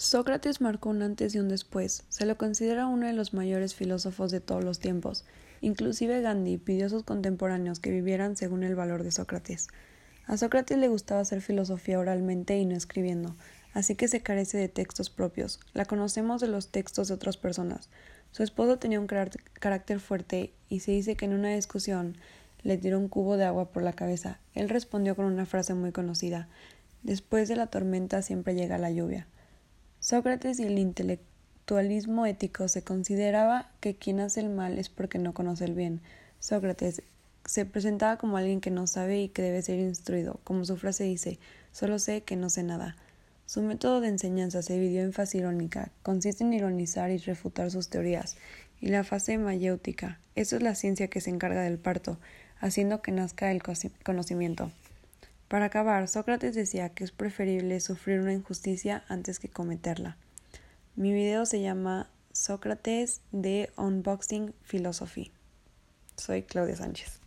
Sócrates marcó un antes y un después. Se lo considera uno de los mayores filósofos de todos los tiempos. Inclusive Gandhi pidió a sus contemporáneos que vivieran según el valor de Sócrates. A Sócrates le gustaba hacer filosofía oralmente y no escribiendo, así que se carece de textos propios. La conocemos de los textos de otras personas. Su esposo tenía un carácter fuerte y se dice que en una discusión le tiró un cubo de agua por la cabeza. Él respondió con una frase muy conocida Después de la tormenta siempre llega la lluvia. Sócrates y el intelectualismo ético se consideraba que quien hace el mal es porque no conoce el bien. Sócrates se presentaba como alguien que no sabe y que debe ser instruido, como su frase dice, solo sé que no sé nada. Su método de enseñanza se dividió en fase irónica, consiste en ironizar y refutar sus teorías, y la fase mayéutica, eso es la ciencia que se encarga del parto, haciendo que nazca el conocimiento. Para acabar, Sócrates decía que es preferible sufrir una injusticia antes que cometerla. Mi video se llama Sócrates de Unboxing Philosophy. Soy Claudia Sánchez.